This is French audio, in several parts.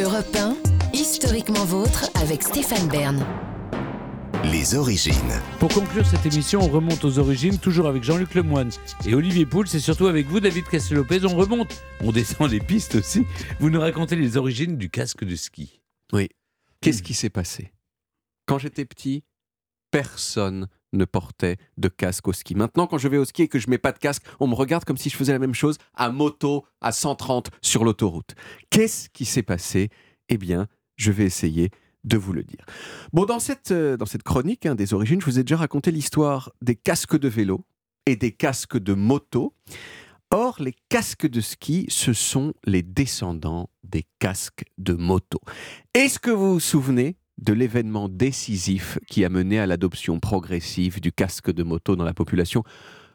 Europe 1, historiquement vôtre avec Stéphane Bern. Les origines. Pour conclure cette émission, on remonte aux origines, toujours avec Jean-Luc Lemoine et Olivier Pouls, c'est surtout avec vous, David Castelopez. On remonte, on descend les pistes aussi. Vous nous racontez les origines du casque de ski. Oui. Qu'est-ce qui s'est passé? Quand j'étais petit, personne ne portait de casque au ski. Maintenant, quand je vais au ski et que je mets pas de casque, on me regarde comme si je faisais la même chose à moto à 130 sur l'autoroute. Qu'est-ce qui s'est passé? Eh bien, je vais essayer de vous le dire. Bon, dans cette, euh, dans cette chronique hein, des origines, je vous ai déjà raconté l'histoire des casques de vélo et des casques de moto. Or, les casques de ski, ce sont les descendants des casques de moto. Est-ce que vous vous souvenez de l'événement décisif qui a mené à l'adoption progressive du casque de moto dans la population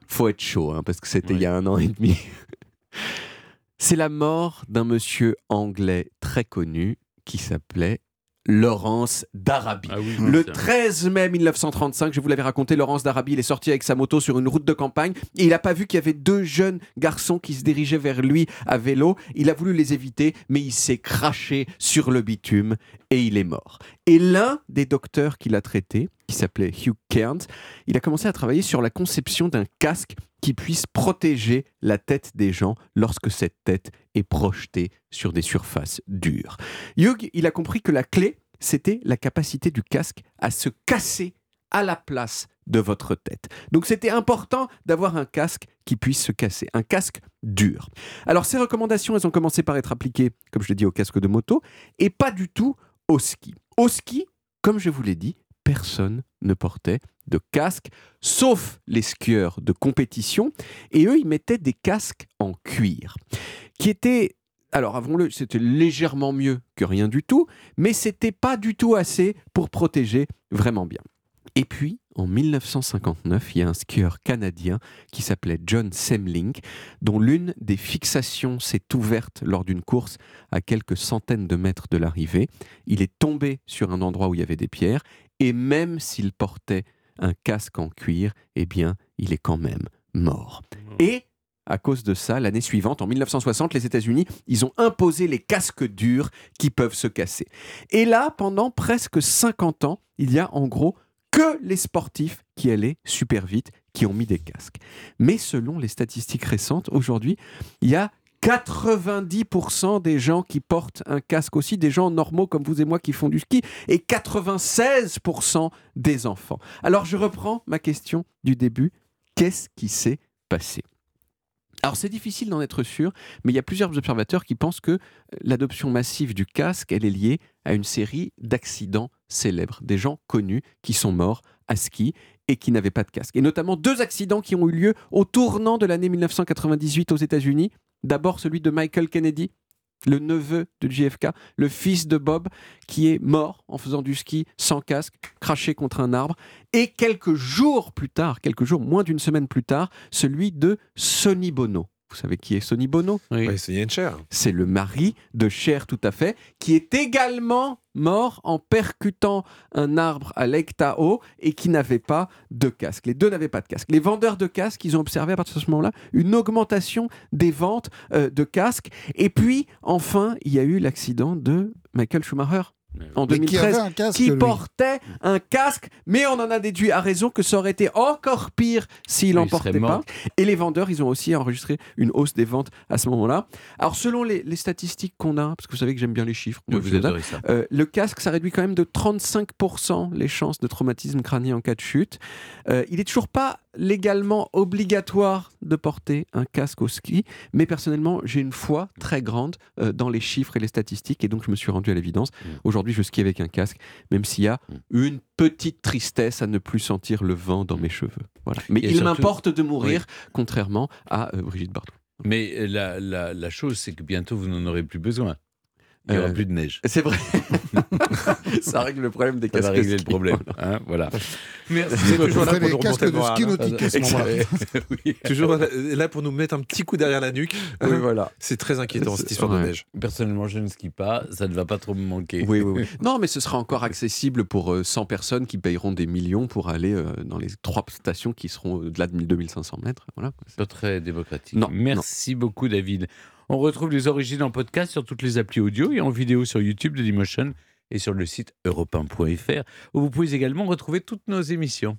Faut être chaud, hein, parce que c'était il y a un an et demi. C'est la mort d'un monsieur anglais très connu qui s'appelait Laurence d'Arabie. Ah oui, Le ça. 13 mai 1935, je vous l'avais raconté, Laurence d'Arabie, il est sorti avec sa moto sur une route de campagne et il n'a pas vu qu'il y avait deux jeunes garçons qui se dirigeaient vers lui à vélo. Il a voulu les éviter, mais il s'est craché sur le bitume et il est mort. Et l'un des docteurs qui l'a traité, qui s'appelait Hugh Cairns, il a commencé à travailler sur la conception d'un casque qui puisse protéger la tête des gens lorsque cette tête est projetée sur des surfaces dures. Hugh, il a compris que la clé, c'était la capacité du casque à se casser à la place de votre tête. Donc c'était important d'avoir un casque qui puisse se casser, un casque dur. Alors ces recommandations, elles ont commencé par être appliquées, comme je l'ai dit, au casque de moto, et pas du tout au ski. Au ski, comme je vous l'ai dit, personne ne portait de casque, sauf les skieurs de compétition, et eux, ils mettaient des casques en cuir, qui étaient alors, avouons-le, c'était légèrement mieux que rien du tout, mais c'était pas du tout assez pour protéger vraiment bien. Et puis, en 1959, il y a un skieur canadien qui s'appelait John Semling, dont l'une des fixations s'est ouverte lors d'une course à quelques centaines de mètres de l'arrivée. Il est tombé sur un endroit où il y avait des pierres, et même s'il portait un casque en cuir, eh bien, il est quand même mort. Et à cause de ça, l'année suivante, en 1960, les États-Unis, ils ont imposé les casques durs qui peuvent se casser. Et là, pendant presque 50 ans, il y a en gros que les sportifs qui allaient super vite, qui ont mis des casques. Mais selon les statistiques récentes, aujourd'hui, il y a 90% des gens qui portent un casque aussi, des gens normaux comme vous et moi qui font du ski, et 96% des enfants. Alors je reprends ma question du début. Qu'est-ce qui s'est passé? Alors c'est difficile d'en être sûr, mais il y a plusieurs observateurs qui pensent que euh, l'adoption massive du casque, elle est liée à une série d'accidents célèbres, des gens connus qui sont morts à ski et qui n'avaient pas de casque. Et notamment deux accidents qui ont eu lieu au tournant de l'année 1998 aux États-Unis. D'abord celui de Michael Kennedy, le neveu de JFK, le fils de Bob, qui est mort en faisant du ski sans casque, craché contre un arbre. Et quelques jours plus tard, quelques jours, moins d'une semaine plus tard, celui de Sonny Bono. Vous savez qui est Sonny Bono Oui. Ouais, c'est Yen Cher. c'est le mari de Cher tout à fait, qui est également mort en percutant un arbre à Lake Tahoe et qui n'avait pas de casque. Les deux n'avaient pas de casque. Les vendeurs de casques, ils ont observé à partir de ce moment-là une augmentation des ventes euh, de casques. Et puis, enfin, il y a eu l'accident de Michael Schumacher en Mais qui 2013 avait un casque, qui portait un casque, mais on en a déduit à raison que ça aurait été encore pire s'il Oui, en il serait portait pas. Et les vendeurs, ils ont aussi enregistré une hausse des ventes à ce moment-là. Alors, selon les, les statistiques qu'on a, parce que vous savez que j'aime bien les chiffres, vous ça. euh, le casque, ça réduit quand même de 35% les chances de traumatisme crânien en cas de chute. Euh, il n'est toujours pas légalement obligatoire de porter un casque au ski, mais personnellement, j'ai une foi très grande euh, dans les chiffres et les statistiques, et donc je me suis rendu à l'évidence. Mm. Aujourd'hui, je skie avec un casque, même s'il y a une petite tristesse à ne plus sentir le vent dans mes cheveux. Voilà. Mais Et il surtout- m'importe de mourir, contrairement à euh, Brigitte Bardot. Mais la, la, la chose, c'est que bientôt, vous n'en aurez plus besoin. Il n'y aura Euh, plus de neige. C'est vrai. ça règle le problème des Ça va casques. régler le ski. problème. hein, voilà. Merci. C'est toujours On là pour nous casques de ski hein. nautique. Toujours là pour nous mettre un petit coup derrière la nuque. Oui, voilà. C'est très inquiétant cette histoire Ouais. de neige. Personnellement, je ne skie pas. Ça ne va pas trop me manquer. Oui, oui, oui. Non, mais ce sera encore accessible pour euh, 100 personnes qui payeront des millions pour aller euh, dans les trois stations qui seront au-delà de 2500 mètres. Voilà. Pas très démocratique. Non, Merci beaucoup, David. On retrouve les origines en podcast sur toutes les applis audio et en vidéo sur YouTube de Dailymotion et sur le site europe1.fr où vous pouvez également retrouver toutes nos émissions.